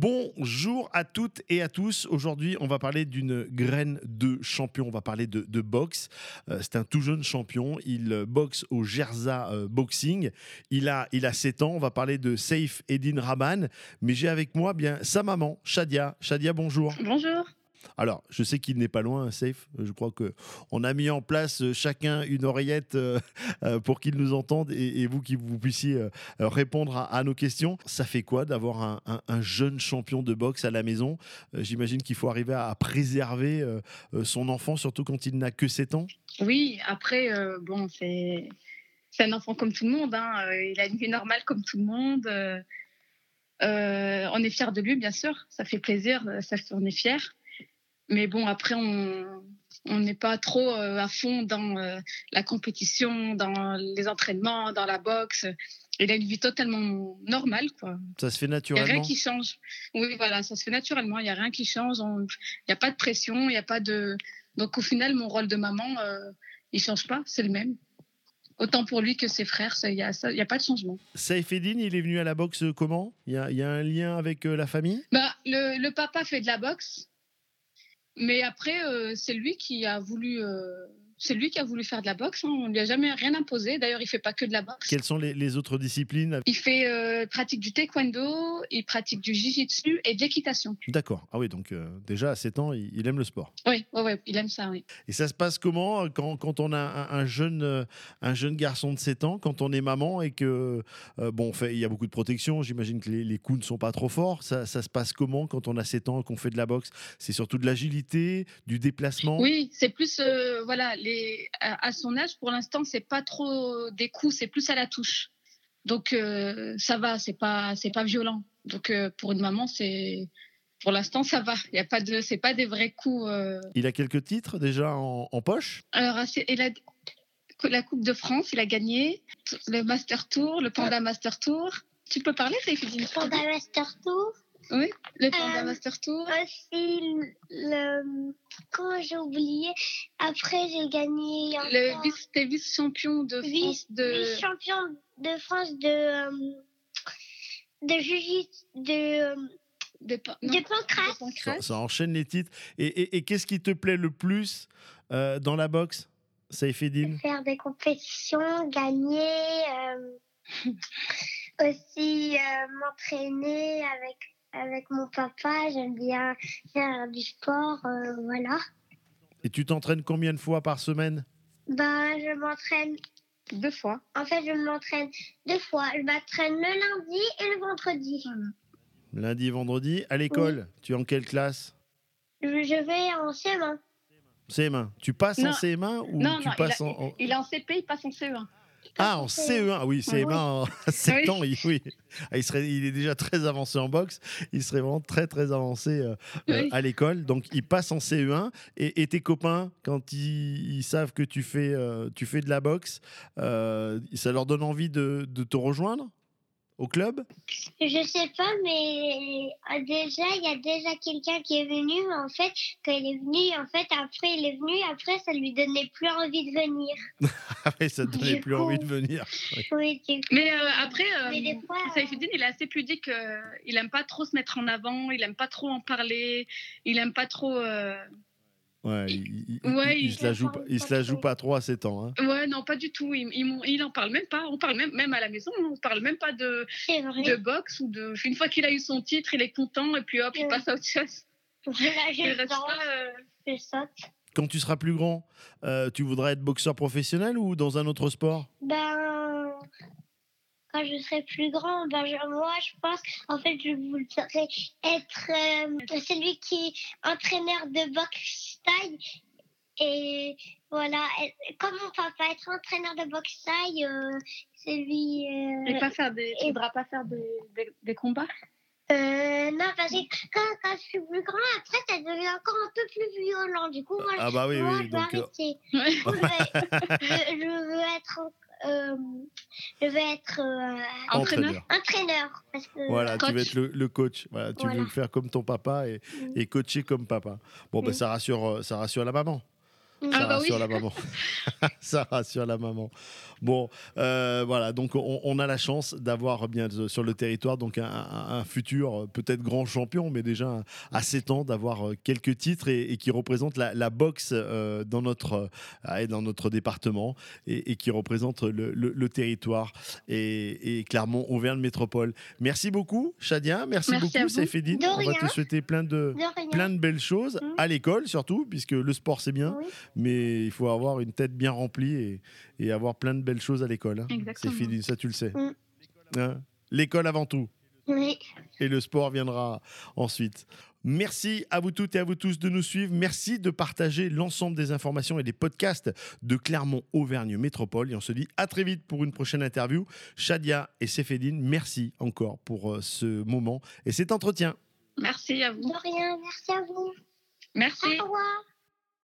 Bonjour à toutes et à tous. Aujourd'hui, on va parler d'une graine de champion. On va parler de, boxe. Euh, c'est un tout jeune champion. Il euh, boxe au Gerza euh, Boxing. Il a, il a 7 ans. On va parler de Saif Eddin Rahman. Mais j'ai avec moi bien sa maman, Shadia. Shadia, bonjour. Bonjour. Alors, je sais qu'il n'est pas loin, Safe. Je crois que on a mis en place euh, chacun une oreillette euh, euh, pour qu'il nous entende et, vous qui vous puissiez répondre à, nos questions. Ça fait quoi d'avoir un, un- un jeune champion de boxe à la maison? J'imagine qu'il faut arriver à, préserver son enfant, surtout quand il n'a que 7 ans. Oui, après, bon, c'est un enfant comme tout le monde. hein, Il a une vie normale comme tout le monde. on est fiers de lui, bien sûr. Ça fait plaisir. Ça, on est fiers. Mais bon, après, on n'est pas trop euh, à fond dans euh, la compétition, dans les entraînements, dans la boxe. Il a une vie totalement normale, quoi. Ça se fait Il n'y a rien naturellement. qui change. Oui, voilà, ça se fait naturellement. Il n'y a rien qui change. on- Il n'y a pas de pression. Il n'y a pas de. Donc, au final, mon rôle de maman, euh, il ne change pas. C'est le même. Autant pour lui que ses frères. Il n'y a, pas de changement. Saif Eddin, il est venu à la boxe comment? Il y, y a un lien avec euh, la famille? Bah, le, le papa fait de la boxe. Mais après, euh, c'est lui qui a voulu. C'est lui qui a voulu faire de la boxe. hein. On lui a jamais rien imposé. D'ailleurs, il fait pas que de la boxe. Quelles sont les, les autres disciplines? Il fait euh, pratique du taekwondo, il pratique du jiu-jitsu et de l'équitation. D'accord. Ah oui, donc euh, déjà à 7 ans, il- il aime le sport. Oui, ouais, ouais, il aime ça, oui. Et ça se passe comment euh, quand, quand on a un, un jeune, un jeune garçon de 7 ans, quand on est maman et que, euh, bon, fait- il y a beaucoup de protection, j'imagine que les, les coups ne sont pas trop forts. Ça, ça se passe comment quand on a 7 ans et qu'on fait de la boxe? C'est surtout de l'agilité, du déplacement? Oui, c'est plus voilà les à, à son âge pour l'instant c'est pas trop des coups, c'est plus à la touche. Donc euh, ça va, c'est pas c'est pas violent. Donc euh, pour une maman c'est pour l'instant ça va. Il y a pas de c'est pas des vrais coups. euh. Il a quelques titres déjà en, en poche? Alors c'est- il a la Coupe de France, il a gagné le Master Tour, le Panda Master Tour. Tu peux parler, Saïfidine Panda Master Tour? Oui, le Panda Euh, Master Tour. Aussi, le. Comment j'ai oublié? Après, j'ai gagné. Le vice, t'es vice-champion de France vice- de vice-champion de France de. euh, de Jiu-Jitsu, de, de, pa- non, de de pancrace. ça, enchaîne les titres. Et, et- et qu'est-ce qui te plaît le plus euh, dans la boxe? Saïfedine Faire des compétitions, gagner. euh, aussi euh, m'entraîner avec, avec mon papa. J'aime bien faire du sport. euh, voilà. Et tu t'entraînes combien de fois par semaine? Ben, je m'entraîne Deux fois. En fait, je m'entraîne deux fois. Je m'entraîne le lundi et le vendredi. Lundi et vendredi. À l'école, tu es en quelle classe? Je je vais en CM1. CM1. Tu passes en Non. CM1 ou Non, tu non, il passes a- en, en- Il est en CP, il passe en CE1. Ah, en CE1. Ah oui, CM1 à 7 Oui. ans, il, oui. Ah, il, serait, il est déjà très avancé en boxe. Il serait vraiment très, très avancé euh, euh, Oui. à l'école. Donc, il passe en CE1. Et, et tes copains, quand ils, ils savent que tu fais, euh, tu fais de la boxe, euh, ça leur donne envie de, de te rejoindre? Au club? Je sais pas, mais euh, déjà, il y a déjà quelqu'un qui est venu. En fait, quand il est venu, en fait, après, il est venu. Après, ça lui donnait plus envie de venir. Ah ça te donnait Du plus coup- envie de venir. Oui, du coup. Mais euh, après, euh, Mais des fois, euh, Saïfedine, il est assez pudique. euh, il aime pas trop se mettre en avant, il aime pas trop en parler, il aime pas trop. Ouais, il, il- Ouais, il- il il- se la joue, pas- il se la joue pas trop à 7 ans. hein. Ouais, non, pas du tout. Il, il, en parle même pas. On parle même, même à la maison, hein, on parle même pas de, de boxe ou de. Une fois qu'il a eu son titre, il est content et puis hop, il passe à autre chose. Pas, euh. Quand tu seras plus grand, euh, tu voudras être boxeur professionnel ou dans un autre sport? Ben, quand je serai plus grand, ben, je- moi, je pense, en fait, je voudrais être euh, celui qui est entraîneur de boxe taille. Et voilà, comme mon papa, être entraîneur de boxe taille, euh, celui. Et Euh, pas faire des. Tu et- voudras pas faire des, des, des combats? Euh, non, parce que quand, quand je suis plus grand, après, ça devient encore un peu plus violent. Du coup, moi, Ah bah oui, moi, oui. je vais Donc, euh, arrêter. Je- je veux être. Euh, je vais être euh, Entraîneur. entraîneur. Parce que, Voilà, tu Coach. veux être le, le coach. Voilà, tu veux le faire comme ton papa et, Mm. et coacher comme papa. Bon, bah, Mm. ça, rassure, euh, ça rassure la maman. Ça Ah bah rassure oui. la maman. ça rassure la maman. Bon, euh, voilà, donc on, on a la chance d'avoir bien euh, sur le territoire donc un, futur euh, peut-être grand champion, mais déjà à 7 ans d'avoir quelques titres et, et qui représente la, la boxe euh, dans notre euh, dans notre département et, et qui représente le, le- le territoire et, et Clermont Auvergne Métropole. Merci beaucoup, Shadia. Merci, Merci beaucoup. De On va te souhaiter plein de plein de belles choses Mm. à l'école surtout, puisque le sport c'est bien Oui. Mais il faut avoir une tête bien remplie et, et avoir plein de belles choses à l'école. hein. C'est Exactement. fini, ça tu le sais. Mm. Hein l'école avant tout, Oui. et le sport viendra ensuite. Merci à vous toutes et à vous tous de nous suivre. Merci de partager l'ensemble des informations et des podcasts de Clermont-Auvergne Métropole. Et on se dit à très vite pour une prochaine interview. Shadia et Sefedine, merci encore pour euh, ce moment et cet entretien. Merci à vous. De rien. Merci à vous. Merci. Au revoir.